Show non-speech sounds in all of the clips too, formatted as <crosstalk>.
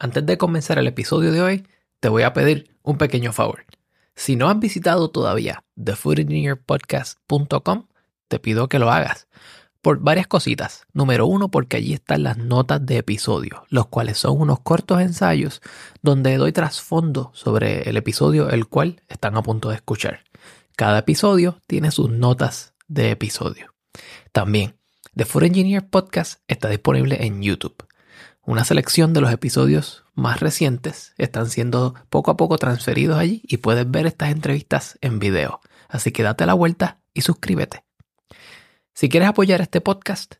Antes de comenzar el episodio de hoy, te voy a pedir un pequeño favor. Si no has visitado todavía thefoodengineerpodcast.com, te pido que lo hagas. Por varias cositas. Número uno, porque allí están las notas de episodio, los cuales son unos cortos ensayos donde doy trasfondo sobre el episodio el cual están a punto de escuchar. Cada episodio tiene sus notas de episodio. También, The Food Podcast está disponible en YouTube. Una selección de los episodios más recientes están siendo poco a poco transferidos allí y puedes ver estas entrevistas en video. Así que date la vuelta y suscríbete. Si quieres apoyar este podcast,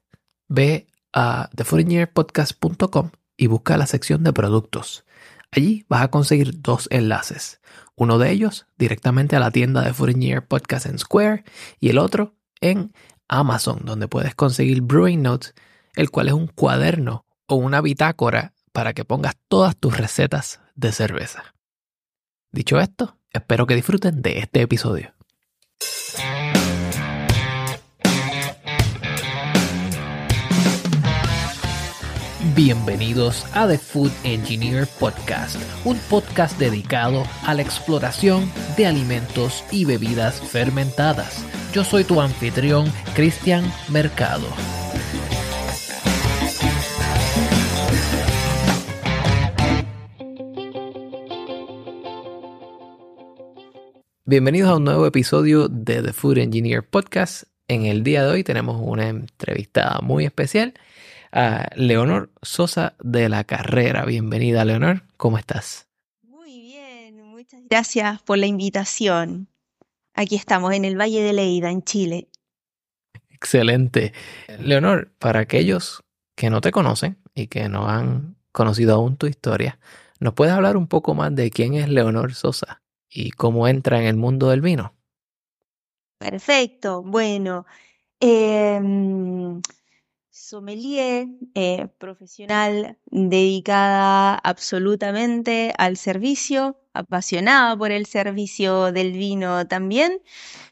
ve a thefoodengineerpodcast.com y busca la sección de productos. Allí vas a conseguir dos enlaces. Uno de ellos directamente a la tienda de Engineer Podcast en Square y el otro en Amazon, donde puedes conseguir Brewing Notes, el cual es un cuaderno o una bitácora para que pongas todas tus recetas de cerveza. Dicho esto, espero que disfruten de este episodio. Bienvenidos a The Food Engineer Podcast, un podcast dedicado a la exploración de alimentos y bebidas fermentadas. Yo soy tu anfitrión, Cristian Mercado. Bienvenidos a un nuevo episodio de The Food Engineer Podcast. En el día de hoy tenemos una entrevista muy especial a Leonor Sosa de la Carrera. Bienvenida, Leonor. ¿Cómo estás? Muy bien, muchas gracias por la invitación. Aquí estamos en el Valle de Leida, en Chile. Excelente. Leonor, para aquellos que no te conocen y que no han conocido aún tu historia, ¿nos puedes hablar un poco más de quién es Leonor Sosa? Y cómo entra en el mundo del vino. Perfecto. Bueno, em, sommelier, eh, profesional dedicada absolutamente al servicio, apasionada por el servicio del vino también.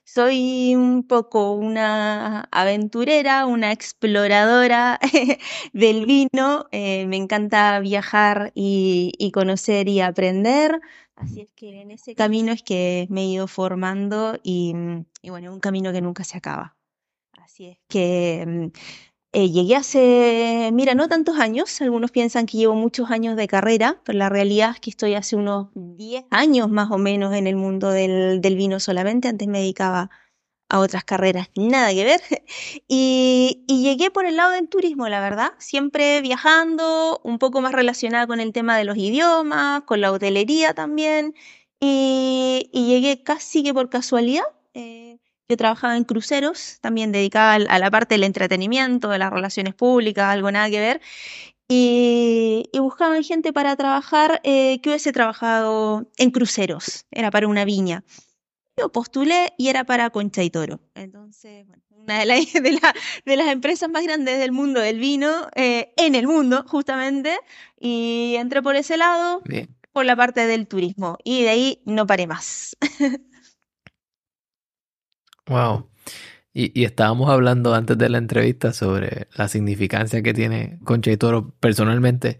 Soy un poco una aventurera, una exploradora <laughs> del vino. Eh, me encanta viajar y conocer y aprender. Así es que en ese camino es que me he ido formando y, mm, bueno, un camino que nunca se acaba. Así es que mm, eh, llegué hace, mira, no tantos años, algunos piensan que llevo muchos años de carrera, pero la realidad es que estoy hace unos 10 años más o menos en el mundo del vino solamente, antes me dedicaba a otras carreras, nada que ver. <laughs> Y, llegué por el lado del turismo, la verdad, siempre viajando, un poco más relacionada con el tema de los idiomas, con la hotelería también. Y, llegué casi que por casualidad. Eh, yo trabajaba en cruceros, también dedicada a la parte del entretenimiento, de las relaciones públicas, algo nada que ver. Y, buscaban gente para trabajar eh, que hubiese trabajado en cruceros, era para una viña yo postulé y era para Concha y Toro. Entonces, bueno, una de, <laughs> de, las empresas más grandes del mundo del vino, eh, en el mundo, justamente, y entré por ese lado, por la parte del turismo, y de ahí no paré más. <laughs> wow. Y, y, estábamos hablando antes de la entrevista sobre la significancia que tiene Concha y Toro personalmente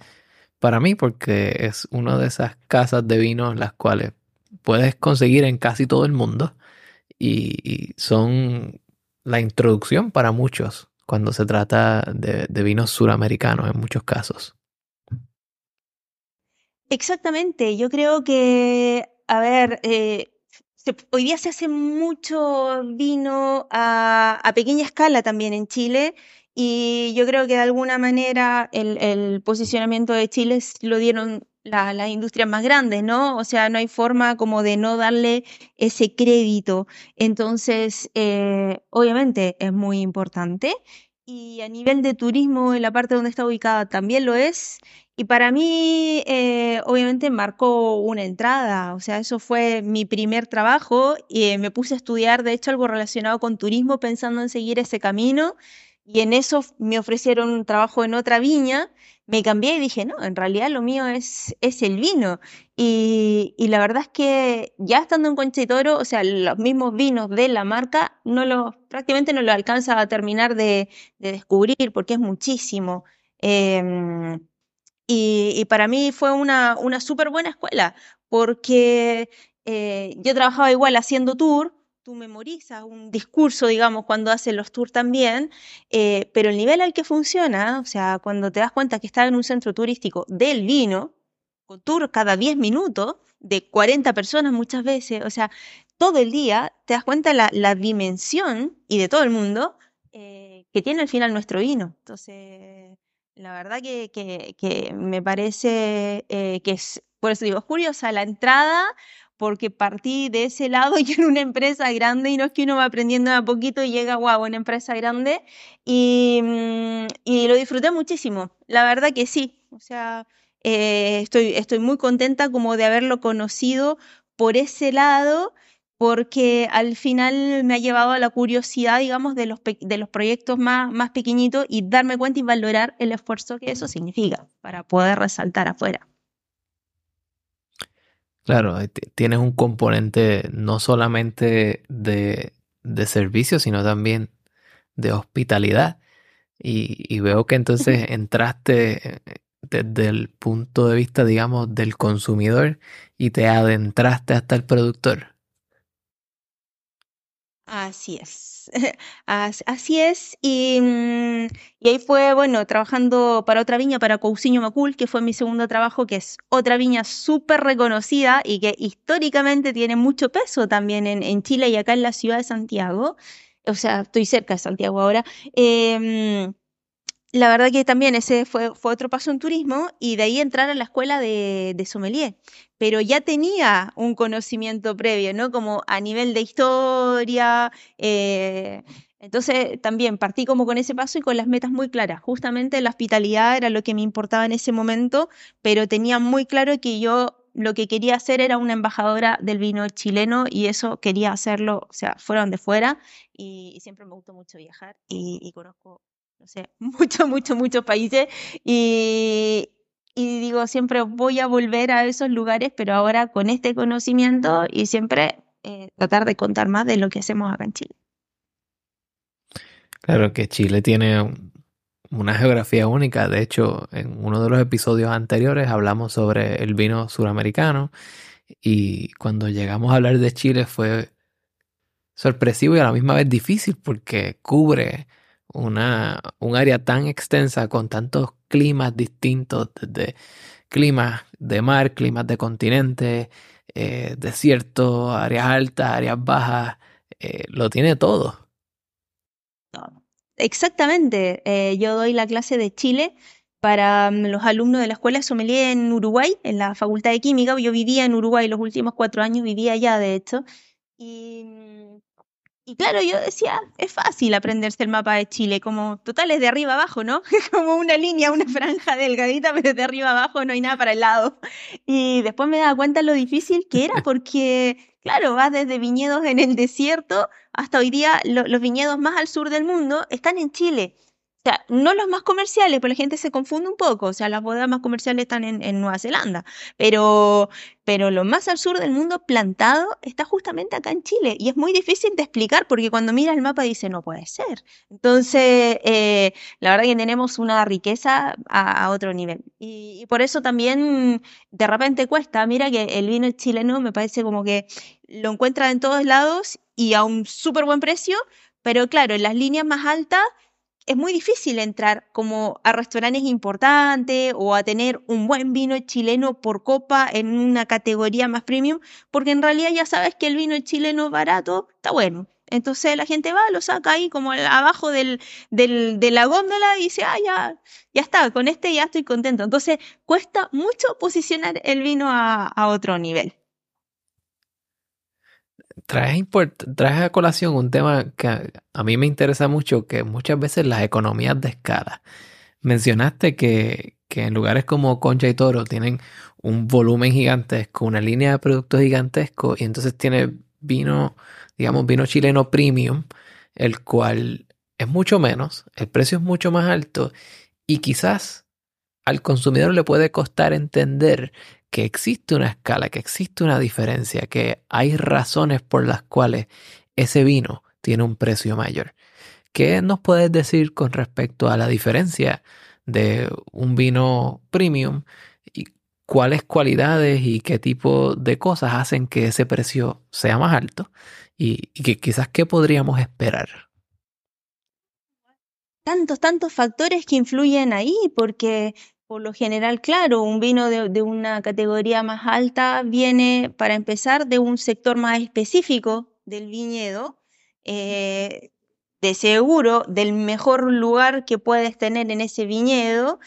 para mí, porque es una de esas casas de vino las cuales puedes conseguir en casi todo el mundo y, son la introducción para muchos cuando se trata de, vinos suramericanos en muchos casos. Exactamente, yo creo que, a ver, eh, hoy día se hace mucho vino a, pequeña escala también en Chile y yo creo que de alguna manera el, el posicionamiento de Chile lo dieron las industrias más grandes, ¿no? O sea, no hay forma como de no darle ese crédito. Entonces, eh, obviamente es muy importante. Y a nivel de turismo, en la parte donde está ubicada también lo es. Y para mí, eh, obviamente, marcó una entrada. O sea, eso fue mi primer trabajo y eh, me puse a estudiar, de hecho, algo relacionado con turismo, pensando en seguir ese camino. Y en eso me ofrecieron un trabajo en otra viña me cambié y dije, no, en realidad lo mío es, es el vino. Y, la verdad es que ya estando en Concha y Toro, o sea, los mismos vinos de la marca, no los, prácticamente no lo alcanza a terminar de, descubrir porque es muchísimo. Em, Y, para mí fue una, una súper buena escuela, porque eh, yo trabajaba igual haciendo tour, tú memorizas un discurso, digamos, cuando haces los tours también, eh, pero el nivel al que funciona, o sea, cuando te das cuenta que estás en un centro turístico del vino, con tour cada 10 minutos, de 40 personas muchas veces, o sea, todo el día, te das cuenta la, la dimensión, y de todo el mundo, eh, que tiene al final nuestro vino. Entonces, la verdad que, que, me parece eh, que es, por eso digo, es curiosa la entrada, porque partí de ese lado <laughs> y en una empresa grande y no es que uno va aprendiendo a poquito y llega, guau, una empresa grande y, mm, y, lo disfruté muchísimo. La verdad que sí, o sea, eh, estoy, estoy muy contenta como de haberlo conocido por ese lado porque al final me ha llevado a la curiosidad, digamos, de los, de los proyectos más, más pequeñitos y darme cuenta y valorar el esfuerzo que eso significa para poder resaltar afuera. Claro, tienes un componente no solamente de, servicio, sino también de hospitalidad. Y, veo que entonces entraste eh, desde el punto de vista, digamos, del consumidor y te adentraste hasta el productor. Así es, <laughs> así es. Mm, y, ahí fue, bueno, trabajando para otra viña, para Cousiño Macul, que fue mi segundo trabajo, que es otra viña súper reconocida y que históricamente tiene mucho peso también en, Chile y acá en la ciudad de Santiago. O sea, estoy cerca de Santiago ahora. Em, la verdad que también ese fue, fue otro paso en turismo y de ahí entrar a la escuela de, de sommelier. Pero ya tenía un conocimiento previo, ¿no? Como a nivel de historia. Eh, entonces también partí como con ese paso y con las metas muy claras. Justamente la hospitalidad era lo que me importaba en ese momento, pero tenía muy claro que yo lo que quería hacer era una embajadora del vino chileno y eso quería hacerlo, o sea, fuera donde fuera. Y, siempre me gustó mucho viajar y, y conozco no sé, <laughs> muchos, muchos, muchos países y, digo, siempre voy a volver a esos lugares, pero ahora con este conocimiento y siempre eh, tratar de contar más de lo que hacemos acá en Chile. Claro que Chile tiene una geografía única. De hecho, en uno de los episodios anteriores hablamos sobre el vino suramericano y cuando llegamos a hablar de Chile fue sorpresivo y a la misma vez difícil porque cubre una, un área tan extensa con tantos climas distintos, desde climas de mar, climas de continente, eh, desierto, áreas altas, áreas bajas, eh, lo tiene todo. Exactamente, eh, yo doy la clase de Chile para mm, los alumnos de la escuela sommelier en Uruguay, en la Facultad de Química. Yo vivía en Uruguay los últimos cuatro años, vivía allá de hecho. Y mm, y claro, yo decía, es fácil aprenderse el mapa de Chile, como total es de arriba abajo, ¿no? <laughs> como una línea, una franja delgadita, pero de arriba abajo no hay nada para el lado. Y después me daba cuenta lo difícil que era, porque, claro, vas desde viñedos en el desierto hasta hoy día los viñedos más al sur del mundo están en Chile. Sea, no los más comerciales, porque la gente se confunde un poco. O sea, las bodegas más comerciales están en, Nueva Zelanda. Pero, pero lo más al sur del mundo plantado está justamente acá en Chile. Y es muy difícil de explicar porque cuando mira el mapa dice, no puede ser. Entonces, eh, la verdad que tenemos una riqueza a, otro nivel. Y, y, por eso también de repente cuesta. Mira que el vino chileno me parece como que lo encuentra en todos lados y a un súper buen precio. Pero claro, en las líneas más altas es muy difícil entrar como a restaurantes importantes o a tener un buen vino chileno por copa en una categoría más premium, porque en realidad ya sabes que el vino chileno barato está bueno. Entonces la gente va, lo saca ahí como abajo del, de la góndola y dice, ah, ya, ya está, con este ya estoy contento. Entonces cuesta mucho posicionar el vino a otro nivel traes, a colación un tema que a, mí me interesa mucho, que muchas veces las economías de escala. Mencionaste que, que en lugares como Concha y Toro tienen un volumen gigantesco, una línea de productos gigantesco, y entonces tiene vino, digamos, vino chileno premium, el cual es mucho menos, el precio es mucho más alto, y quizás al consumidor le puede costar entender que existe una escala, que existe una diferencia, que hay razones por las cuales ese vino tiene un precio mayor. ¿Qué nos puedes decir con respecto a la diferencia de un vino premium y cuáles cualidades y qué tipo de cosas hacen que ese precio sea más alto y, y que quizás qué podríamos esperar. Tantos, tantos factores que influyen ahí, porque por lo general, claro, un vino de, una categoría más alta viene, para empezar, de un sector más específico del viñedo, eh, de seguro, del mejor lugar que puedes tener en ese viñedo.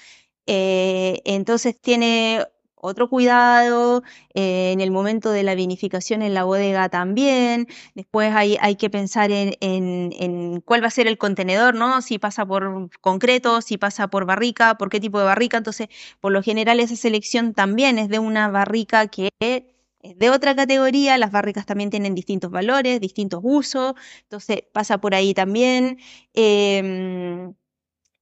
Eh, entonces tiene otro cuidado eh, en el momento de la vinificación en la bodega también. Después hay, hay que pensar en, en, cuál va a ser el contenedor, ¿no? Si pasa por concreto, si pasa por barrica, por qué tipo de barrica. Entonces, por lo general esa selección también es de una barrica que es de otra categoría, las barricas también tienen distintos valores, distintos usos, entonces pasa por ahí también. Em,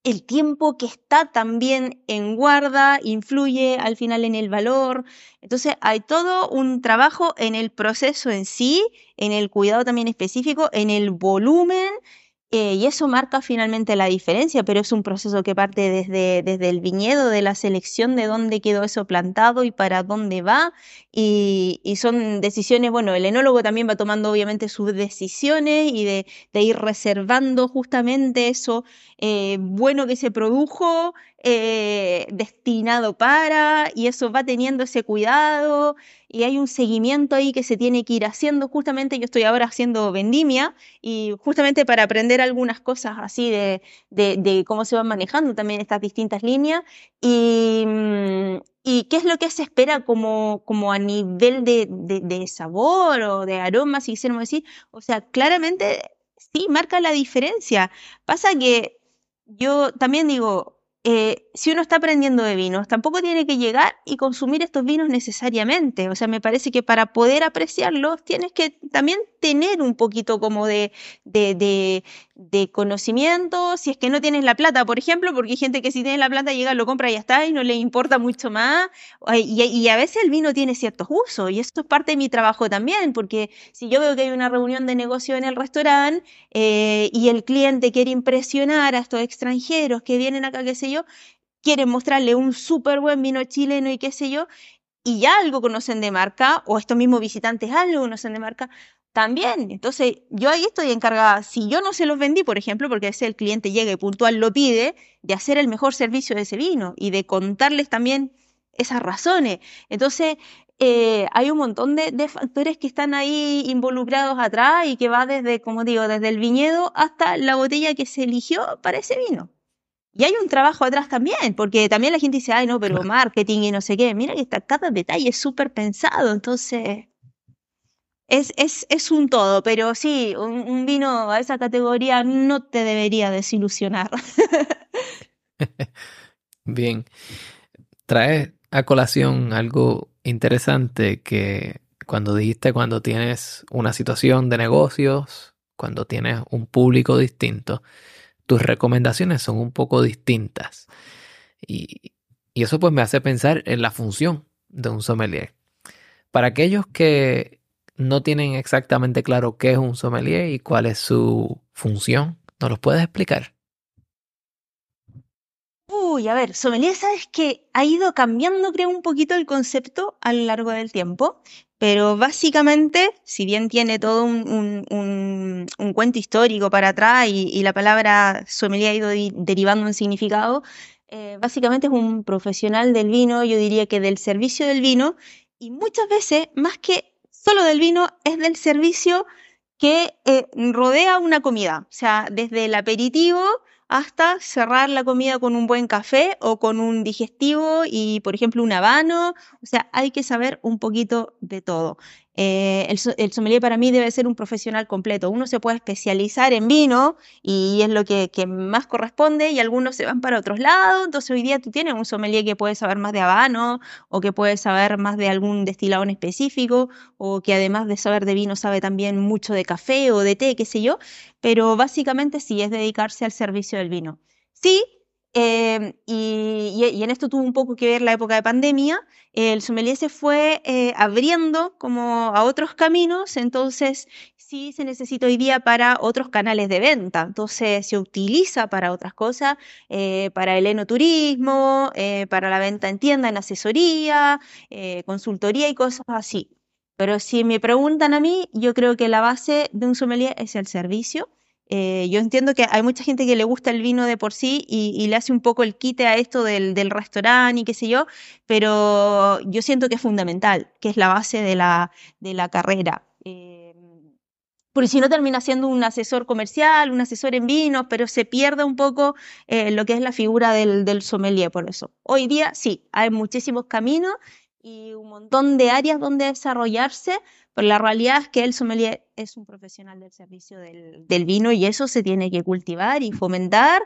el tiempo que está también en guarda influye al final en el valor. Entonces hay todo un trabajo en el proceso en sí, en el cuidado también específico, en el volumen eh, y eso marca finalmente la diferencia, pero es un proceso que parte desde, desde el viñedo, de la selección de dónde quedó eso plantado y para dónde va. Y, son decisiones, bueno, el enólogo también va tomando obviamente sus decisiones y de, ir reservando justamente eso eh, bueno que se produjo, eh, destinado para, y eso va teniendo ese cuidado y hay un seguimiento ahí que se tiene que ir haciendo. Justamente yo estoy ahora haciendo vendimia y justamente para aprender algunas cosas así de, de, cómo se van manejando también estas distintas líneas y, mm, y qué es lo que se espera como, como a nivel de, de, sabor o de aroma, si quisiéramos decir. O sea, claramente sí, marca la diferencia. Pasa que yo también digo, eh, si uno está aprendiendo de vinos, tampoco tiene que llegar y consumir estos vinos necesariamente. O sea, me parece que para poder apreciarlos tienes que también tener un poquito como de, de, conocimiento. Si es que no tienes la plata, por ejemplo, porque hay gente que si tiene la plata llega, lo compra y ya está y no le importa mucho más. Y, a veces el vino tiene ciertos usos y esto es parte de mi trabajo también, porque si yo veo que hay una reunión de negocio en el restaurante eh, y el cliente quiere impresionar a estos extranjeros que vienen acá, qué sé yo, quieren mostrarle un súper buen vino chileno y qué sé yo, y ya algo conocen de marca, o estos mismos visitantes algo conocen de marca, también. Entonces, yo ahí estoy encargada, si yo no se los vendí, por ejemplo, porque ese el cliente llega y puntual lo pide, de hacer el mejor servicio de ese vino y de contarles también esas razones. Entonces, eh, hay un montón de, de, factores que están ahí involucrados atrás y que va desde, como digo, desde el viñedo hasta la botella que se eligió para ese vino. Y hay un trabajo atrás también, porque también la gente dice, ay, no, pero marketing y no sé qué. Mira que está cada detalle súper pensado, entonces es, es, es, un todo, pero sí, un, vino a esa categoría no te debería desilusionar. <laughs> Bien, trae a colación algo interesante que cuando dijiste cuando tienes una situación de negocios, cuando tienes un público distinto, tus recomendaciones son un poco distintas. Y, eso pues me hace pensar en la función de un sommelier. Para aquellos que no tienen exactamente claro qué es un sommelier y cuál es su función, ¿nos lo puedes explicar? Uy, a ver, sommelier, sabes que ha ido cambiando, creo, un poquito el concepto a lo largo del tiempo. Pero básicamente, si bien tiene todo un, cuento histórico para atrás y, la palabra sommelier ha ido derivando un significado, eh, básicamente es un profesional del vino, yo diría que del servicio del vino, y muchas veces, más que solo del vino, es del servicio que eh, rodea una comida, o sea, desde el aperitivo hasta cerrar la comida con un buen café o con un digestivo y, por ejemplo, un habano. O sea, hay que saber un poquito de todo. Eh, el, sommelier para mí debe ser un profesional completo. Uno se puede especializar en vino y es lo que, más corresponde y algunos se van para otros lados. Entonces hoy día tú tienes un sommelier que puede saber más de habano o que puede saber más de algún destilado en específico o que además de saber de vino sabe también mucho de café o de té, qué sé yo. Pero básicamente sí es dedicarse al servicio del vino. Sí, Eh, y, y, en esto tuvo un poco que ver la época de pandemia. El sommelier se fue eh, abriendo como a otros caminos, entonces sí se necesita hoy día para otros canales de venta. Entonces se utiliza para otras cosas, eh, para el enoturismo, para la venta en tienda, en asesoría, consultoría y cosas así. Pero si me preguntan a mí, yo creo que la base de un sommelier es el servicio eh, yo entiendo que hay mucha gente que le gusta el vino de por sí y, le hace un poco el quite a esto del, restaurante y qué sé yo, pero yo siento que es fundamental, que es la base de la, de la carrera. Eh, porque si no termina siendo un asesor comercial, un asesor en vinos, pero se pierde un poco eh, lo que es la figura del, del sommelier por eso. Hoy día sí, hay muchísimos caminos y un montón de áreas donde desarrollarse, pero la realidad es que el sommelier es un profesional del servicio del, vino y eso se tiene que cultivar y fomentar.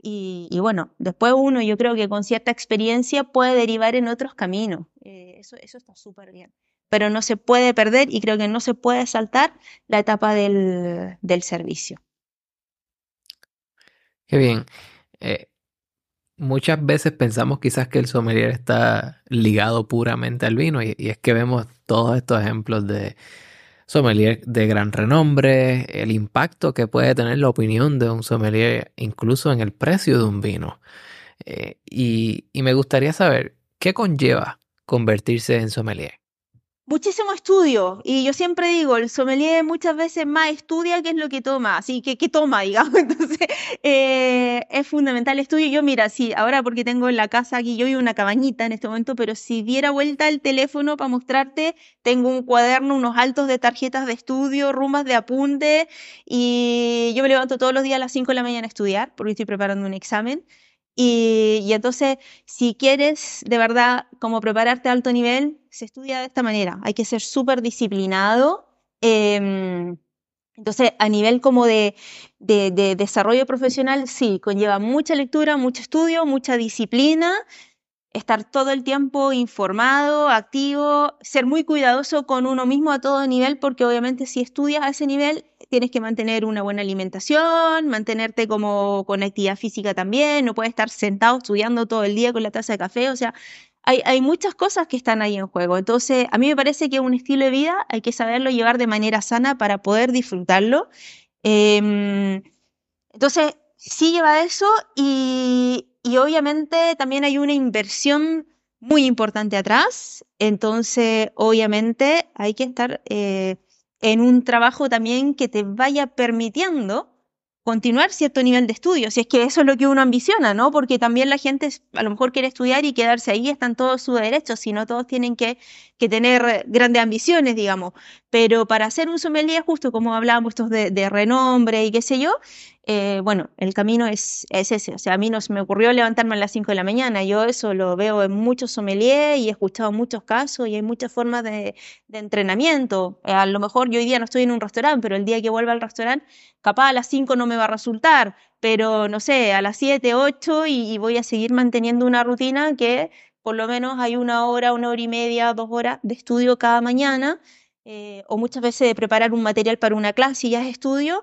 Y, bueno, después uno yo creo que con cierta experiencia puede derivar en otros caminos. Eh, eso, eso está súper bien. Pero no se puede perder y creo que no se puede saltar la etapa del, servicio. Qué bien. Eh, muchas veces pensamos quizás que el sommelier está ligado puramente al vino y, es que vemos todos estos ejemplos de sommelier de gran renombre, el impacto que puede tener la opinión de un sommelier incluso en el precio de un vino. Eh, y, y me gustaría saber qué conlleva convertirse en sommelier muchísimo estudio. Y yo siempre digo, el sommelier muchas veces más estudia que es lo que toma, así que qué toma, <laughs> digamos. Entonces, eh, es fundamental el estudio. Yo, mira, sí, ahora porque tengo en la casa aquí, yo vivo una cabañita en este momento, pero si diera vuelta el teléfono para mostrarte, tengo un cuaderno, unos altos de tarjetas de estudio, rumas de apunte, y yo me levanto todos los días a las 5 de la mañana a estudiar, porque estoy preparando un examen. Y, entonces, si quieres de verdad como prepararte a alto nivel, se estudia de esta manera. Hay que ser súper disciplinado. Em, entonces, a nivel como de, de, desarrollo profesional, sí, conlleva mucha lectura, mucho estudio, mucha disciplina, estar todo el tiempo informado, activo, ser muy cuidadoso con uno mismo a todo nivel, porque obviamente si estudias a ese nivel, tienes que mantener una buena alimentación, mantenerte como con actividad física también, no puedes estar sentado estudiando todo el día con la taza de café, o sea, hay, muchas cosas que están ahí en juego. Entonces, a mí me parece que un estilo de vida hay que saberlo llevar de manera sana para poder disfrutarlo. Em, entonces, sí lleva eso y, y obviamente también hay una inversión muy importante atrás. Entonces, obviamente hay que estar eh, en un trabajo también que te vaya permitiendo continuar cierto nivel de estudio, si es que eso es lo que uno ambiciona, ¿no? Porque también la gente a lo mejor quiere estudiar y quedarse ahí, están todos sus derechos, si no todos tienen que, que, tener grandes ambiciones, digamos. Pero para hacer un sommelier, justo como hablábamos de, de renombre y qué sé yo, eh, bueno, el camino es, ese. O sea, a mí no me ocurrió levantarme a las 5 de la mañana. Yo eso lo veo en muchos sommeliers y he escuchado muchos casos y hay muchas formas de, entrenamiento. Eh, a lo mejor yo hoy día no estoy en un restaurante, pero el día que vuelva al restaurante, capaz a las 5 no me va a resultar, pero no sé, a las 7, 8 y, voy a seguir manteniendo una rutina que por lo menos hay una hora, una hora y media, dos horas de estudio cada mañana. Eh, o muchas veces de preparar un material para una clase y ya es estudio,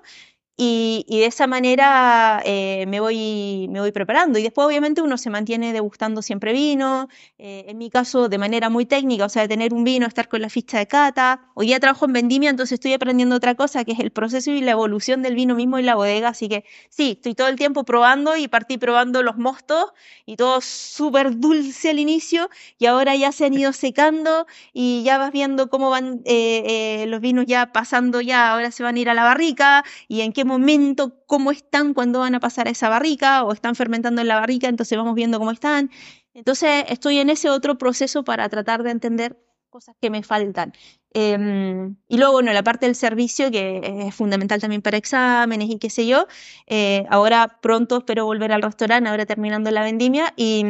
y, de esa manera eh, me, voy, me voy preparando. Y después, obviamente, uno se mantiene degustando siempre vino. Eh, en mi caso, de manera muy técnica, o sea, de tener un vino, estar con la ficha de cata. Hoy día trabajo en vendimia, entonces estoy aprendiendo otra cosa, que es el proceso y la evolución del vino mismo en la bodega. Así que sí, estoy todo el tiempo probando y partí probando los mostos y todo súper dulce al inicio. Y ahora ya se han ido secando y ya vas viendo cómo van eh, los vinos ya pasando ya. Ahora se van a ir a la barrica y en qué momento, cómo están cuando van a pasar a esa barrica o están fermentando en la barrica, entonces vamos viendo cómo están. Entonces estoy en ese otro proceso para tratar de entender cosas que me faltan. Em, y luego, bueno, la parte del servicio, que es fundamental también para exámenes y qué sé yo. Eh, ahora pronto espero volver al restaurante, ahora terminando la vendimia, y,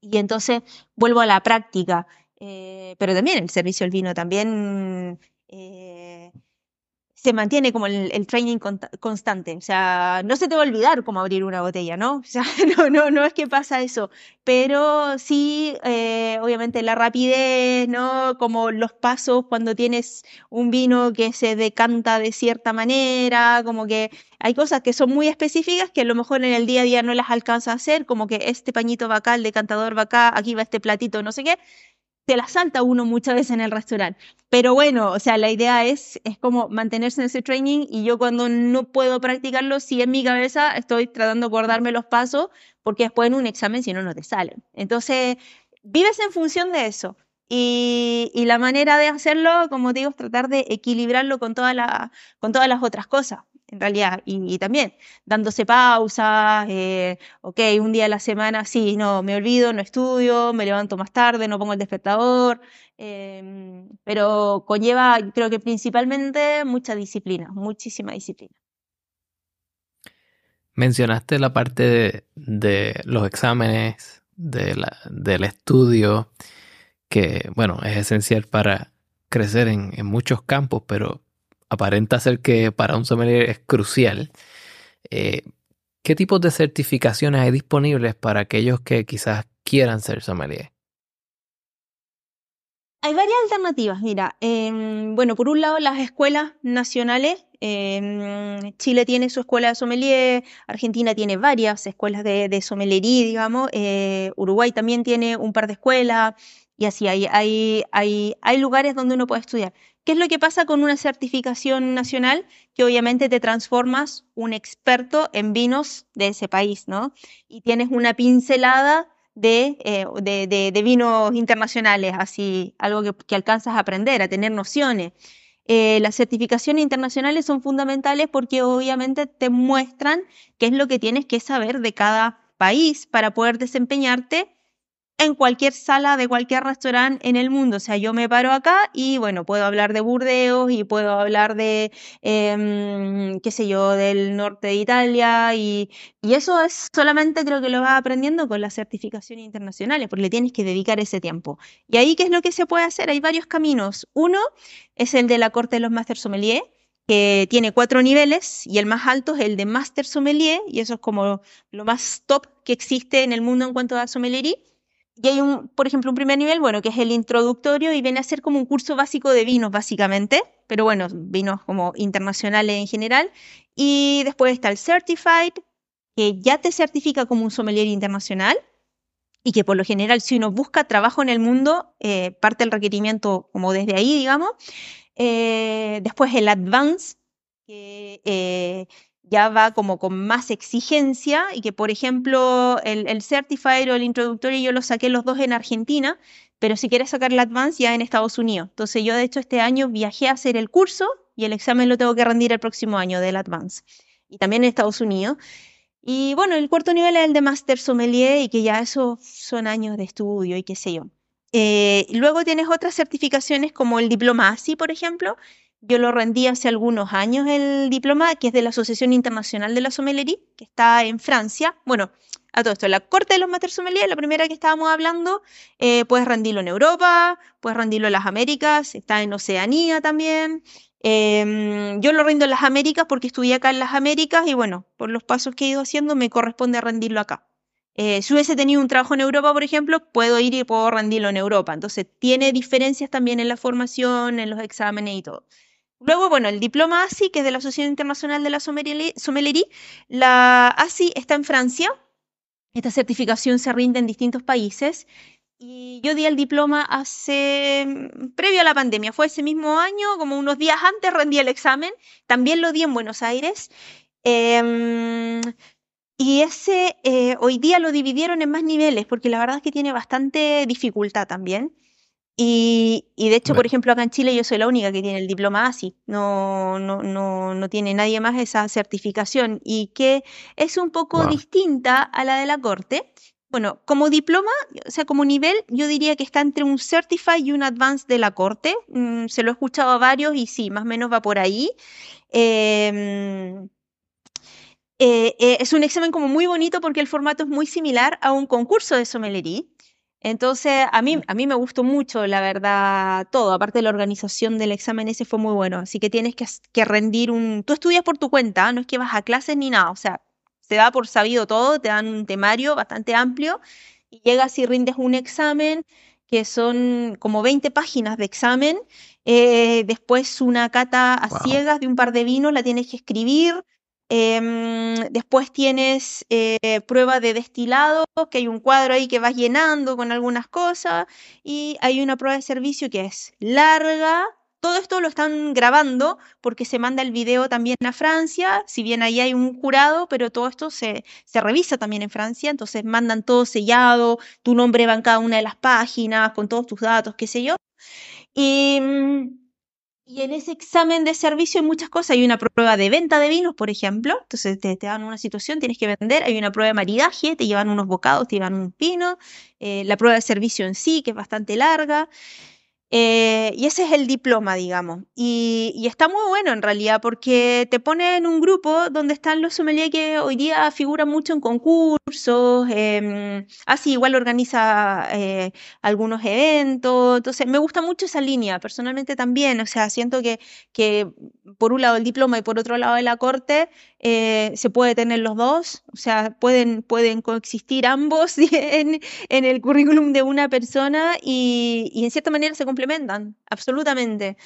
y entonces vuelvo a la práctica. Eh, pero también el servicio del vino, también eh, se mantiene como el, training constante. O sea, no se te va a olvidar cómo abrir una botella, ¿no? <laughs> O sea, no, no, no es que pasa eso. Pero sí, eh, obviamente la rapidez, ¿no? Como los pasos cuando tienes un vino que se decanta de cierta manera, como que hay cosas que son muy específicas que a lo mejor en el día a día no las alcanza a hacer, como que este pañito va acá, el decantador va acá, aquí va este platito, no sé qué se la salta uno muchas veces en el restaurante. Pero bueno, o sea, la idea es, es como mantenerse en ese training y yo cuando no puedo practicarlo, sí en mi cabeza estoy tratando de guardarme los pasos porque después en un examen si no, no te salen. Entonces, vives en función de eso. Y, y, la manera de hacerlo, como digo, es tratar de equilibrarlo con, toda la, con todas las otras cosas en realidad, y, también dándose pausas, eh, ok, un día a la semana, sí, no, me olvido, no estudio, me levanto más tarde, no pongo el despertador, em, pero conlleva, creo que principalmente mucha disciplina, muchísima disciplina. Mencionaste la parte de, los exámenes, de la, del estudio, que, bueno, es esencial para crecer en, en muchos campos, pero aparenta ser que para un sommelier es crucial. Eh, ¿Qué tipos de certificaciones hay disponibles para aquellos que quizás quieran ser sommelier? Hay varias alternativas, mira, em, bueno, por un lado las escuelas nacionales, em, Chile tiene su escuela de sommelier, Argentina tiene varias escuelas de, de sommelería, digamos, eh, Uruguay también tiene un par de escuelas, y así hay, hay, hay, hay lugares donde uno puede estudiar. ¿Qué es lo que pasa con una certificación nacional? Que obviamente te transformas un experto en vinos de ese país, ¿no? Y tienes una pincelada de, eh, de, vinos internacionales, así, algo que, alcanzas a aprender, a tener nociones. Eh, las certificaciones internacionales son fundamentales porque obviamente te muestran qué es lo que tienes que saber de cada país para poder desempeñarte en cualquier sala de cualquier restaurante en el mundo. O sea, yo me paro acá y bueno, puedo hablar de Burdeos y puedo hablar de, em, qué sé yo, del norte de Italia y, eso es solamente creo que lo vas aprendiendo con las certificaciones internacionales, porque le tienes que dedicar ese tiempo. Y ahí, ¿qué es lo que se puede hacer? Hay varios caminos. Uno es el de la Corte de los Master Sommelier, que tiene cuatro niveles y el más alto es el de Master Sommelier y eso es como lo más top que existe en el mundo en cuanto a sommeliería. Y hay un, por ejemplo, un primer nivel, bueno, que es el introductorio y viene a ser como un curso básico de vinos, básicamente, pero bueno, vinos como internacionales en general. Y después está el Certified, que ya te certifica como un sommelier internacional y que por lo general, si uno busca trabajo en el mundo, eh, parte el requerimiento como desde ahí, digamos. Eh, después el Advanced, que eh, ya va como con más exigencia y que, por ejemplo, el, el o el Introductory yo lo saqué los dos en Argentina, pero si quieres sacar el Advanced ya en Estados Unidos. Entonces yo de hecho este año viajé a hacer el curso y el examen lo tengo que rendir el próximo año del Advanced y también en Estados Unidos. Y bueno, el cuarto nivel es el de Master Sommelier y que ya eso son años de estudio y qué sé yo. Eh, luego tienes otras certificaciones como el diploma ASI, por ejemplo, yo lo rendí hace algunos años el diploma, que es de la Asociación Internacional de la Sommellerie, que está en Francia. Bueno, a todo esto, la Corte de los Master Sommelier, la primera que estábamos hablando, eh, puedes rendirlo en Europa, puedes rendirlo en las Américas, está en Oceanía también. Em, yo lo rindo en las Américas porque estudié acá en las Américas y bueno, por los pasos que he ido haciendo me corresponde rendirlo acá. Eh, si hubiese tenido un trabajo en Europa, por ejemplo, puedo ir y puedo rendirlo en Europa. Entonces, tiene diferencias también en la formación, en los exámenes y todo. Luego, bueno, el diploma ASI, que es de la Asociación Internacional de la Sommellerie, la ASI está en Francia. Esta certificación se rinde en distintos países. Y yo di el diploma hace, mm, previo a la pandemia, fue ese mismo año, como unos días antes rendí el examen. También lo di en Buenos Aires. Em, y ese eh, hoy día lo dividieron en más niveles, porque la verdad es que tiene bastante dificultad también. Y, de hecho, por ejemplo, acá en Chile yo soy la única que tiene el diploma ASI, no, no, no, no tiene nadie más esa certificación y que es un poco distinta a la de la Corte. Bueno, como diploma, o sea, como nivel, yo diría que está entre un Certified y un Advanced de la Corte. Mm, se lo he escuchado a varios y sí, más o menos va por ahí. Em, eh, eh, es un examen como muy bonito porque el formato es muy similar a un concurso de sommelería. Entonces, a mí, a mí me gustó mucho, la verdad, todo. Aparte de la organización del examen ese fue muy bueno. Así que tienes que, que rendir un... Tú estudias por tu cuenta, no es que vas a clases ni nada. O sea, te da por sabido todo, te dan un temario bastante amplio y llegas y rindes un examen que son como 20 páginas de examen. Eh, después una cata a ciegas de un par de vinos, la tienes que escribir. Em, después tienes eh, prueba de destilado, que hay un cuadro ahí que vas llenando con algunas cosas. Y hay una prueba de servicio que es larga. Todo esto lo están grabando porque se manda el video también a Francia, si bien ahí hay un jurado, pero todo esto se, se revisa también en Francia, entonces mandan todo sellado, tu nombre va en cada una de las páginas, con todos tus datos, qué sé yo. Y mm, y en ese examen de servicio hay muchas cosas. Hay una prueba de venta de vinos, por ejemplo. Entonces te, dan una situación, tienes que vender. Hay una prueba de maridaje, te llevan unos bocados, te llevan un vino. Eh, la prueba de servicio en sí, que es bastante larga. Eh, y ese es el diploma, digamos. Y, está muy bueno en realidad porque te pone en un grupo donde están los sommeliers que hoy día figuran mucho en concursos. Eh, así igual organiza eh, algunos eventos. Entonces me gusta mucho esa línea, personalmente también. O sea, siento que, que por un lado el diploma y por otro lado la corte eh, se puede tener los dos, o sea, pueden, pueden coexistir ambos <laughs> en, en el currículum de una persona y, y, en cierta manera se complementan, absolutamente.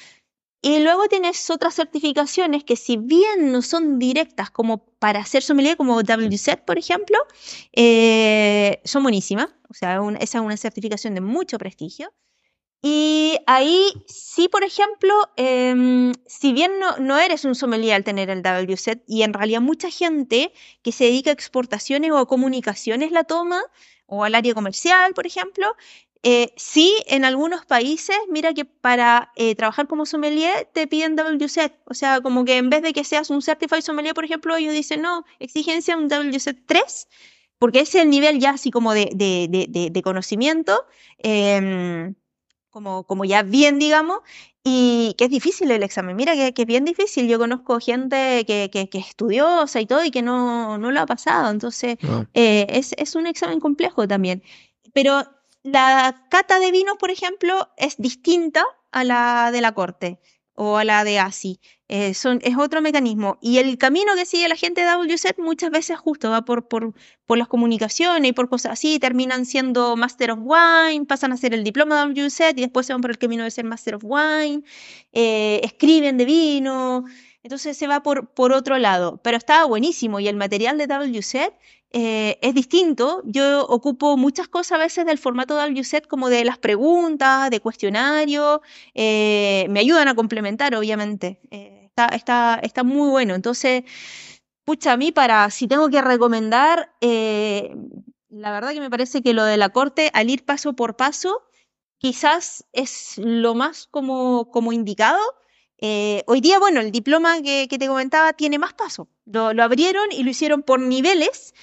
Y luego tienes otras certificaciones que si bien no son directas como para hacer sommelier, como WSET, por ejemplo, eh, son buenísimas. O sea, esa es una certificación de mucho prestigio. Y ahí sí, por ejemplo, em, si bien no, eres un sommelier al tener el WSET, y en realidad mucha gente que se dedica a exportaciones o a comunicaciones la toma, o al área comercial, por ejemplo, eh, sí, en algunos países, mira que para eh, trabajar como sommelier te piden WSET. O sea, como que en vez de que seas un Certified Sommelier, por ejemplo, ellos dicen, no, exigencia un WSET 3, porque ese es el nivel ya así como de, de conocimiento. Em, como, como ya bien, digamos, y que es difícil el examen. Mira que, que es bien difícil. Yo conozco gente que, que, que, es estudiosa y todo y que no, no lo ha pasado. Entonces, eh, es, es un examen complejo también. Pero la cata de vinos, por ejemplo, es distinta a la de la corte o a la de ASI. Eh, es otro mecanismo. Y el camino que sigue la gente de WSET muchas veces justo va por, por, por, las comunicaciones y por cosas así, terminan siendo Master of Wine, pasan a hacer el diploma de WSET y después se van por el camino de ser Master of Wine, eh, escriben de vino, entonces se va por, por otro lado. Pero está buenísimo y el material de WSET eh, es distinto. Yo ocupo muchas cosas a veces del formato WSET como de las preguntas, de cuestionario, me ayudan a complementar, obviamente está, está, muy bueno. Entonces, pucha, a mí para, si tengo que recomendar, eh, la verdad que me parece que lo de la corte, al ir paso por paso, quizás es lo más como, como indicado. Eh, hoy día, bueno, el diploma que, te comentaba tiene más pasos. Lo, lo, abrieron y lo hicieron por niveles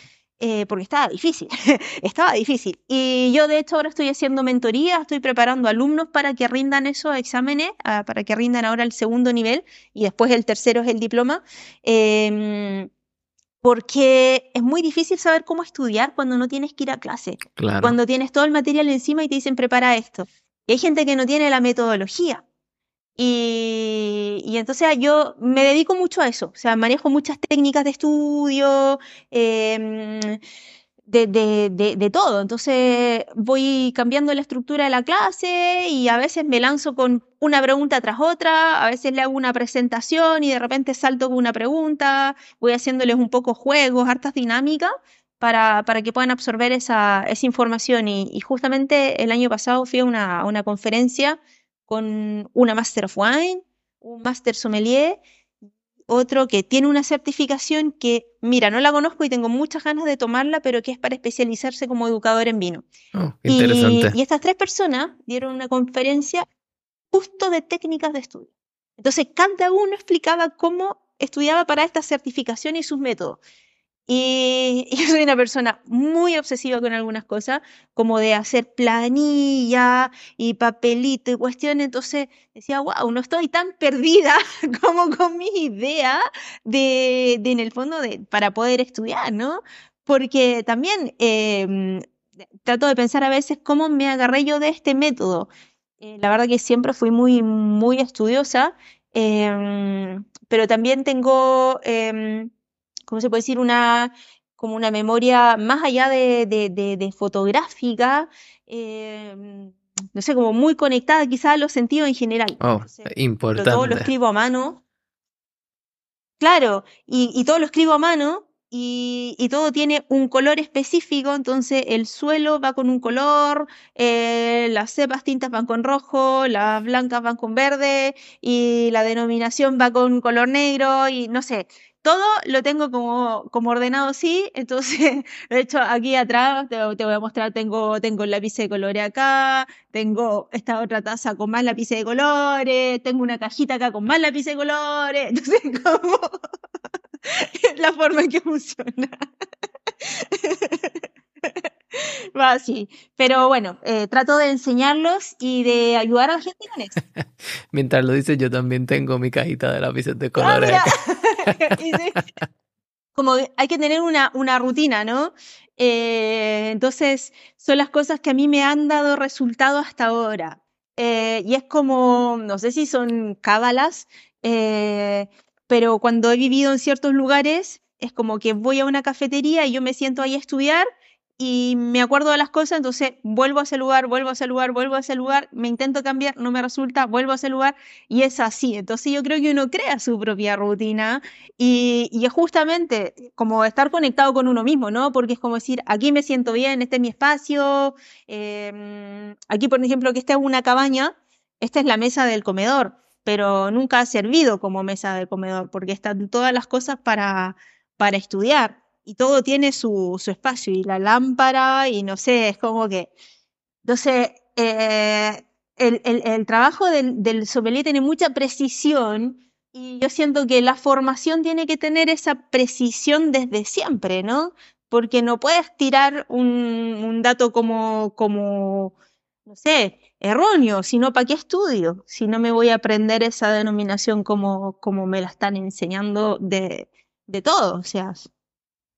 eh, porque estaba difícil, <laughs> estaba difícil. Y yo de hecho ahora estoy haciendo mentoría, estoy preparando alumnos para que rindan esos exámenes, ah, para que rindan ahora el segundo nivel y después el tercero es el diploma. Em, porque es muy difícil saber cómo estudiar cuando no tienes que ir a clase, cuando tienes todo el material encima y te dicen prepara esto. Y hay gente que no tiene la metodología. Y, entonces yo me dedico mucho a eso, o sea, manejo muchas técnicas de estudio, em, de, de, todo. Entonces voy cambiando la estructura de la clase y a veces me lanzo con una pregunta tras otra, a veces le hago una presentación y de repente salto con una pregunta, voy haciéndoles un poco juegos, hartas dinámicas. Para, para que puedan absorber esa, esa información. Y, justamente el año pasado fui a una, a una conferencia con una Master of Wine, un Master Sommelier, otro que tiene una certificación que, mira, no la conozco y tengo muchas ganas de tomarla, pero que es para especializarse como educador en vino. Oh, interesante. Y, estas tres personas dieron una conferencia justo de técnicas de estudio. Entonces, cada uno explicaba cómo estudiaba para esta certificación y sus métodos. <laughs> Y yo soy una persona muy obsesiva con algunas cosas, como de hacer planilla y papelito y cuestiones. Entonces decía, wow, no estoy tan perdida <laughs> como con mi idea de, en el fondo, de, para poder estudiar, ¿no? Porque también em, trato de pensar a veces cómo me agarré yo de este método. Eh, la verdad que siempre fui muy, muy estudiosa, em, pero también tengo, em, ¿cómo se puede decir? Una, como una memoria más allá de, de, fotográfica, em, no sé, como muy conectada quizás a los sentidos en general. Oh, importante. Todo lo escribo a mano. Claro, y, y todo lo escribo a mano y, todo tiene un color específico, entonces el suelo va con un color, eh, las cepas tintas van con rojo, las blancas van con verde y la denominación va con color negro y no sé, todo lo tengo como, ordenado así, <laughs> entonces, de hecho, aquí atrás te, voy a mostrar, tengo, tengo el lápiz de colores acá, tengo esta otra taza con más lápices de colores, tengo una cajita acá con más lápices de colores, <laughs> entonces, como... <laughs> la forma en que funciona. <laughs> Va así. Pero bueno, eh, trato de enseñarlos y de ayudar a la gente con eso. <laughs> Mientras lo dices, yo también tengo mi cajita de lápices de ah, colores. Como hay que tener una, una rutina, ¿no? Eh, entonces, son las cosas que a mí me han dado resultado hasta ahora. Eh, y es como, no sé si son cábalas, pero cuando he vivido en ciertos lugares, es como que voy a una cafetería y yo me siento ahí a estudiar y me acuerdo de las cosas, entonces vuelvo a ese lugar, vuelvo a ese lugar, vuelvo a ese lugar, me intento cambiar, no me resulta, vuelvo a ese lugar y es así. Entonces yo creo que uno crea su propia rutina y, y es justamente como estar conectado con uno mismo, ¿no? Porque es como decir, aquí me siento bien, este es mi espacio, em, aquí por ejemplo que esta es una cabaña, esta es la mesa del comedor pero nunca ha servido como mesa de comedor, porque están todas las cosas para, para estudiar y todo tiene su, su espacio y la lámpara y no sé, es como que... Entonces, eh, el, el, el, trabajo del, del sommelier tiene mucha precisión y yo siento que la formación tiene que tener esa precisión desde siempre, ¿no? Porque no puedes tirar un, un dato como, como no sé, erróneo, sino para qué estudio, si no me voy a aprender esa denominación como, como me la están enseñando de, de todo. O sea,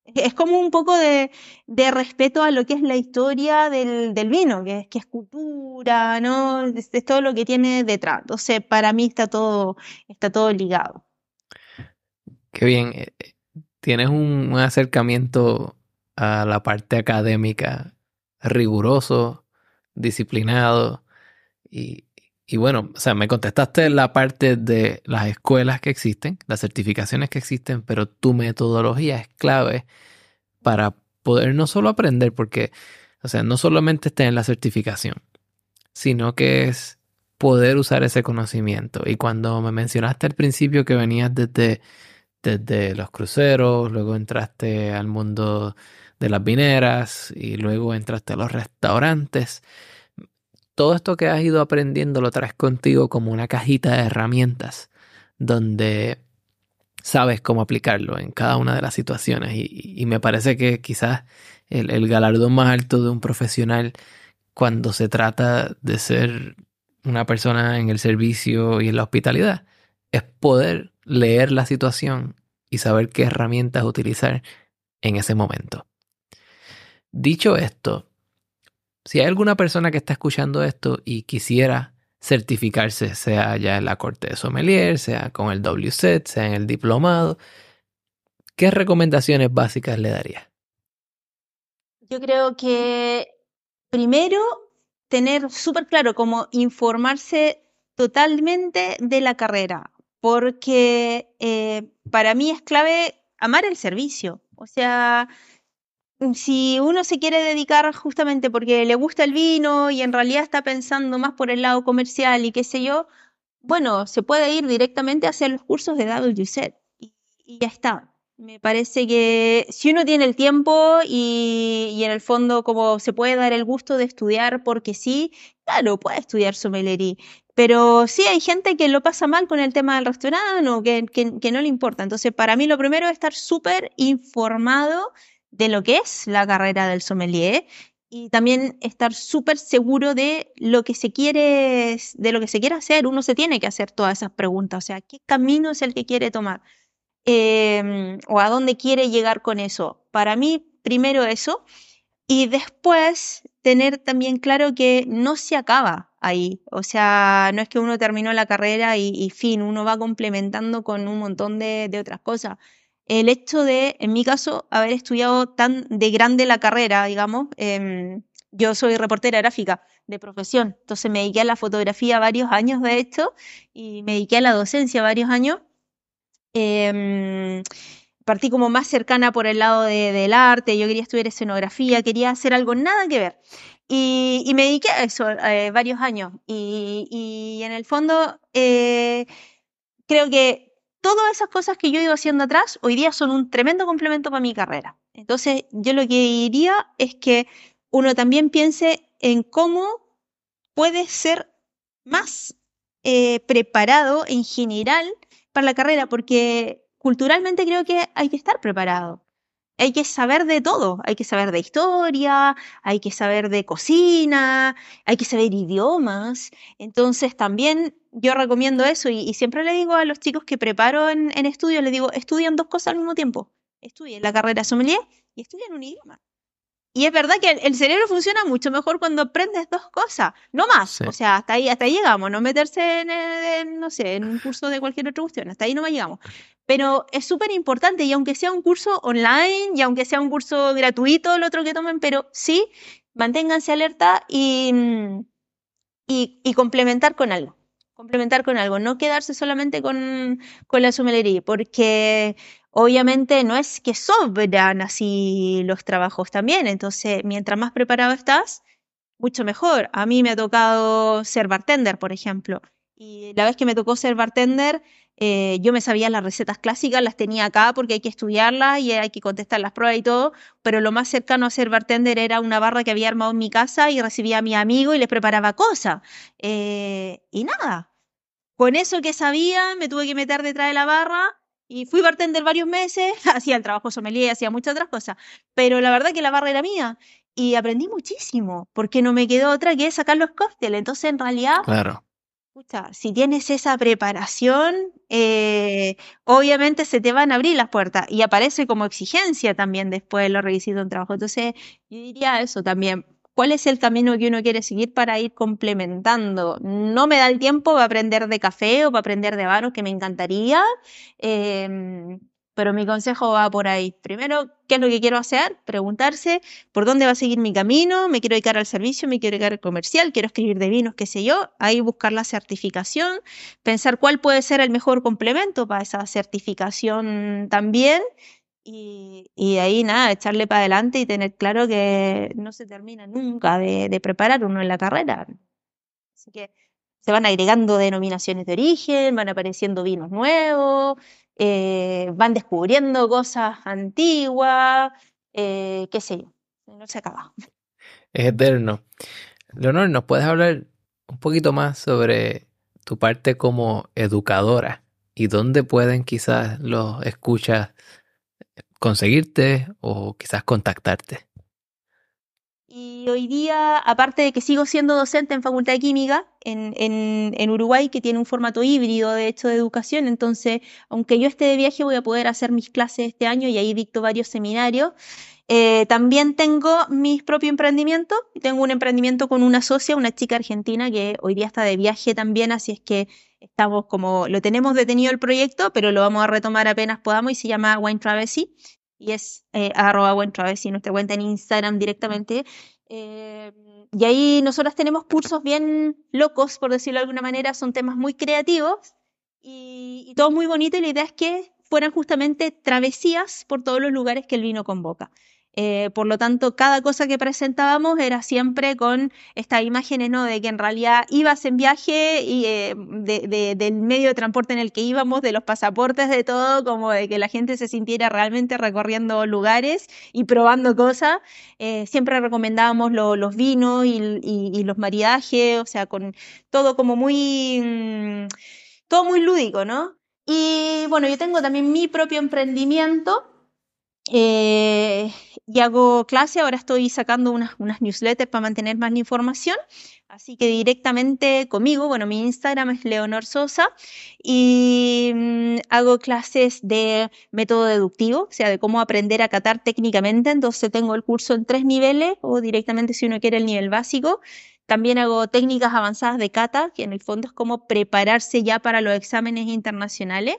es como un poco de, de, respeto a lo que es la historia del, del vino, que es, que es cultura, ¿no? Es, todo lo que tiene detrás. Entonces, para mí está todo, está todo ligado. Qué bien. Eh, eh, tienes un, un acercamiento a la parte académica riguroso, disciplinado. Y, y bueno, o sea, me contestaste la parte de las escuelas que existen, las certificaciones que existen, pero tu metodología es clave para poder no solo aprender, porque, o sea, no solamente está en la certificación, sino que es poder usar ese conocimiento. Y cuando me mencionaste al principio que venías desde, desde los cruceros, luego entraste al mundo de las vineras y luego entraste a los restaurantes. Todo esto que has ido aprendiendo lo traes contigo como una cajita de herramientas donde sabes cómo aplicarlo en cada una de las situaciones y, me parece que quizás el, el galardón más alto de un profesional cuando se trata de ser una persona en el servicio y en la hospitalidad es poder leer la situación y saber qué herramientas utilizar en ese momento. Dicho esto, si hay alguna persona que está escuchando esto y quisiera certificarse, sea ya en la corte de sommelier, sea con el WSET, sea en el diplomado, ¿qué recomendaciones básicas le daría? Yo creo que primero tener súper claro cómo informarse totalmente de la carrera, porque eh, para mí es clave amar el servicio. O sea, si uno se quiere dedicar justamente porque le gusta el vino y en realidad está pensando más por el lado comercial y qué sé yo, bueno, se puede ir directamente a hacer los cursos de WZ y, y ya está. Me parece que si uno tiene el tiempo y, y, en el fondo como se puede dar el gusto de estudiar porque sí, claro, puede estudiar sommelería. Pero sí hay gente que lo pasa mal con el tema del restaurante o que, que, que no le importa. Entonces, para mí lo primero es estar súper informado de lo que es la carrera del sommelier y también estar súper seguro de lo que se quiere, de lo que se quiere hacer. Uno se tiene que hacer todas esas preguntas, o sea, ¿qué camino es el que quiere tomar? Em, o a dónde quiere llegar con eso. Para mí, primero eso. y después tener también claro que no se acaba ahí. O sea, no es que uno terminó la carrera y, fin, uno va complementando con un montón de, otras cosas. El hecho de, en mi caso, haber estudiado tan de grande la carrera, digamos, em, yo soy reportera gráfica de profesión, entonces me dediqué a la fotografía varios años de esto y me dediqué a la docencia varios años. Em, partí como más cercana por el lado del arte, yo quería estudiar escenografía, quería hacer algo nada que ver. Y, me dediqué a eso eh, varios años. Y, en el fondo, eh, creo que todas esas cosas que yo he ido haciendo atrás, hoy día son un tremendo complemento para mi carrera. Entonces, yo lo que diría es que uno también piense en cómo puede ser más eh, preparado en general para la carrera, porque culturalmente creo que hay que estar preparado. Hay que saber de todo, hay que saber de historia, hay que saber de cocina, hay que saber idiomas. Entonces también yo recomiendo eso y, siempre le digo a los chicos que preparo en, en estudio, les digo, estudian dos cosas al mismo tiempo. Estudien la carrera sommelier y estudian un idioma. Y es verdad que el cerebro funciona mucho mejor cuando aprendes dos cosas, no más. O sea, hasta ahí, hasta ahí llegamos, no meterse en, no sé, en un curso de cualquier otra cuestión, hasta ahí no llegamos. Pero es súper importante y aunque sea un curso online y aunque sea un curso gratuito, el otro que tomen, pero sí, manténganse alerta y, y, y complementar con algo complementar con algo, no quedarse solamente con, con la sumelería, porque obviamente no es que sobran así los trabajos también, entonces mientras más preparado estás, mucho mejor. A mí me ha tocado ser bartender, por ejemplo, y la vez que me tocó ser bartender, eh, yo me sabía las recetas clásicas, las tenía acá porque hay que estudiarlas y hay que contestar las pruebas y todo, pero lo más cercano a ser bartender era una barra que había armado en mi casa y recibía a mi amigo y les preparaba cosas. Eh, y nada, con eso que sabía me tuve que meter detrás de la barra y fui bartender varios meses, <laughs> hacía el trabajo sommelier, hacía muchas otras cosas, pero la verdad que la barra era mía y aprendí muchísimo, porque no me quedó otra que sacar los cócteles. Entonces, en realidad, claro. Escucha, si tienes esa preparación, eh, obviamente se te van a abrir las puertas y aparece como exigencia también después de los requisitos en trabajo. Entonces, yo diría eso también. ¿Cuál es el camino que uno quiere seguir para ir complementando? No me da el tiempo para aprender de café o para aprender de vanos, que me encantaría. Eh, pero mi consejo va por ahí. Primero, ¿qué es lo que quiero hacer? Preguntarse por dónde va a seguir mi camino, me quiero dedicar al servicio, me quiero dedicar al comercial, quiero escribir de vinos, qué sé yo. Ahí buscar la certificación, pensar cuál puede ser el mejor complemento para esa certificación también. Y, ahí nada, echarle para adelante y tener claro que no se termina nunca de, de preparar uno en la carrera. Así que se van agregando denominaciones de origen, van apareciendo vinos nuevos, eh, van descubriendo cosas antiguas, eh, qué sé yo, no se acaba. Es eterno. Leonor, ¿nos puedes hablar un poquito más sobre tu parte como educadora y dónde pueden quizás los escuchas conseguirte o quizás contactarte? Y hoy día, aparte de que sigo siendo docente en Facultad de Química en, en, Uruguay, que tiene un formato híbrido de hecho de educación, entonces, aunque yo esté de viaje, voy a poder hacer mis clases este año y ahí dicto varios seminarios. Eh, también tengo mis propios emprendimientos. Tengo un emprendimiento con una socia, una chica argentina que hoy día está de viaje también, así es que estamos como, lo tenemos detenido el proyecto, pero lo vamos a retomar apenas podamos y se llama Wine Travesy y es eh, arroba buen travesti, nuestra cuenta en Instagram directamente. Eh, y ahí nosotras tenemos cursos bien locos, por decirlo de alguna manera, son temas muy creativos y, y todo muy bonito y la idea es que fueran justamente travesías por todos los lugares que el vino convoca. Eh, por lo tanto, cada cosa que presentábamos era siempre con esta imagen ¿no? de que en realidad ibas en viaje y eh, del medio de transporte en el que íbamos, de los pasaportes, de todo, como de que la gente se sintiera realmente recorriendo lugares y probando cosas. Eh, siempre recomendábamos los vinos y, los maridajes, o sea, con todo como muy, mm, todo muy lúdico, ¿no? Y bueno, yo tengo también mi propio emprendimiento eh, y hago clase, ahora estoy sacando unas, unas newsletters para mantener más la información, así que directamente conmigo, bueno, mi Instagram es Leonor Sosa y mm, hago clases de método deductivo, o sea, de cómo aprender a catar técnicamente, entonces tengo el curso en tres niveles o directamente si uno quiere el nivel básico. También hago técnicas avanzadas de cata, que en el fondo es como prepararse ya para los exámenes internacionales.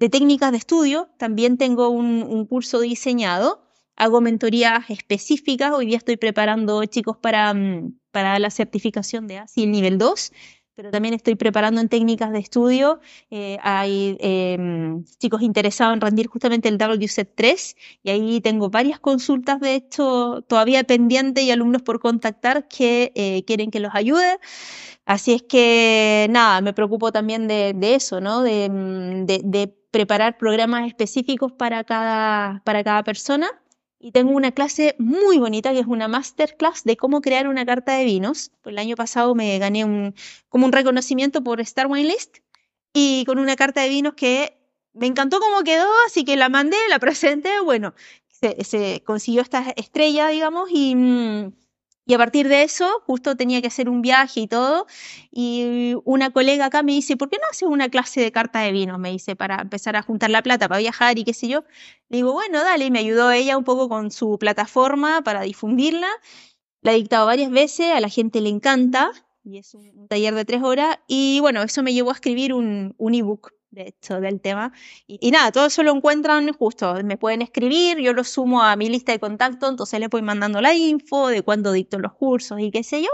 De técnicas de estudio, también tengo un, curso diseñado hago mentorías específicas. Hoy día estoy preparando chicos para, mm, para la certificación de ASI nivel 2, pero también estoy preparando en técnicas de estudio. Eh, hay em, chicos interesados en rendir justamente el WSET 3 y ahí tengo varias consultas de esto todavía pendientes y alumnos por contactar que eh, quieren que los ayude. Así es que nada, me preocupo también de, eso, ¿no? De, mm, preparar programas específicos para cada, para cada persona y tengo una clase muy bonita que es una masterclass de cómo crear una carta de vinos. El año pasado me gané un, como un reconocimiento por Star Wine List y con una carta de vinos que me encantó cómo quedó, así que la mandé, la presenté, bueno, se, se consiguió esta estrella, digamos, y, mm, y a partir de eso, justo tenía que hacer un viaje y todo, y una colega acá me dice, ¿por qué no haces una clase de carta de vino? Me dice, para empezar a juntar la plata para viajar y qué sé yo. Le digo, bueno, dale, y me ayudó ella un poco con su plataforma para difundirla. La he dictado varias veces, a la gente le encanta, y es un taller de tres horas, y bueno, eso me llevó a escribir un, un ebook de hecho, del tema. Y, nada, todo eso lo encuentran justo, me pueden escribir, yo lo sumo a mi lista de contacto, entonces les voy mandando la info de cuándo dicto los cursos y qué sé yo.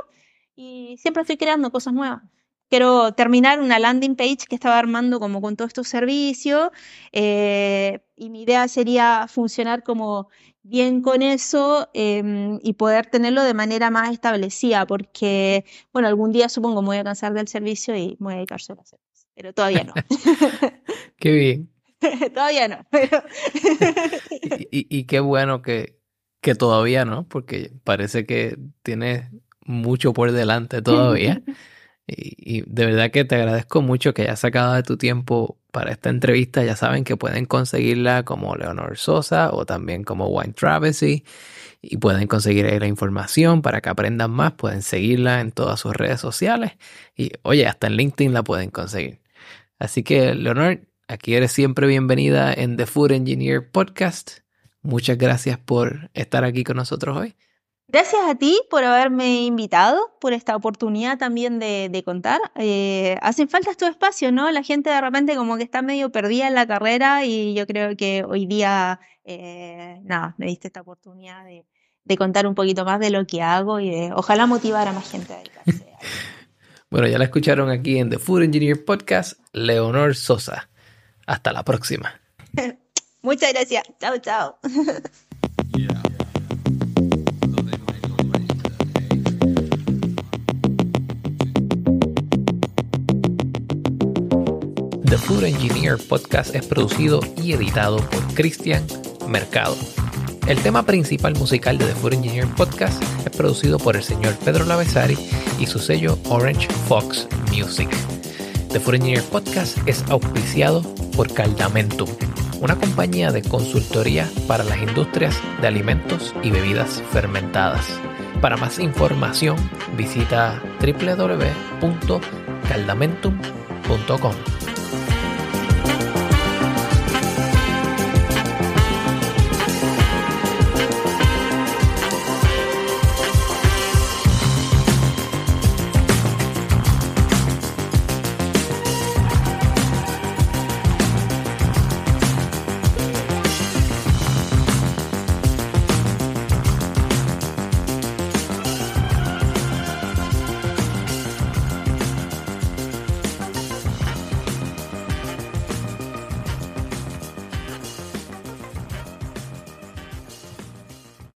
Y siempre estoy creando cosas nuevas. Quiero terminar una landing page que estaba armando como con todos estos servicios eh, y mi idea sería funcionar como bien con eso em, y poder tenerlo de manera más establecida porque, bueno, algún día supongo me voy a cansar del servicio y me voy a dedicar solo a hacer pero todavía no. <laughs> qué bien. <laughs> todavía no. <laughs> y, qué bueno que, que todavía no, porque parece que tienes mucho por delante todavía. Y, de verdad que te agradezco mucho que hayas sacado de tu tiempo para esta entrevista. Ya saben que pueden conseguirla como Leonor Sosa o también como Wine Travesty. Y pueden conseguir ahí la información para que aprendan más. Pueden seguirla en todas sus redes sociales. Y oye, hasta en LinkedIn la pueden conseguir. Así que, Leonor, aquí eres siempre bienvenida en The Food Engineer Podcast. Muchas gracias por estar aquí con nosotros hoy. Gracias a ti por haberme invitado, por esta oportunidad también de, contar. Eh, hacen falta estos espacios, ¿no? La gente de repente como que está medio perdida en la carrera y yo creo que hoy día, eh, nada, me diste esta oportunidad de, de, contar un poquito más de lo que hago y de ojalá motivar a más gente a dedicarse a <laughs> bueno, ya la escucharon aquí en The Food Engineer Podcast, Leonor Sosa. Hasta la próxima. <laughs> Muchas gracias. Chao, chao. The Food Engineer Podcast es producido y editado por Cristian Mercado. El tema principal musical de The Food Engineer Podcast es producido por el señor Pedro Lavesari y su sello Orange Fox Music. The Food Engineer Podcast es auspiciado por Caldamentum, una compañía de consultoría para las industrias de alimentos y bebidas fermentadas. Para más información visita www.caldamentum.com.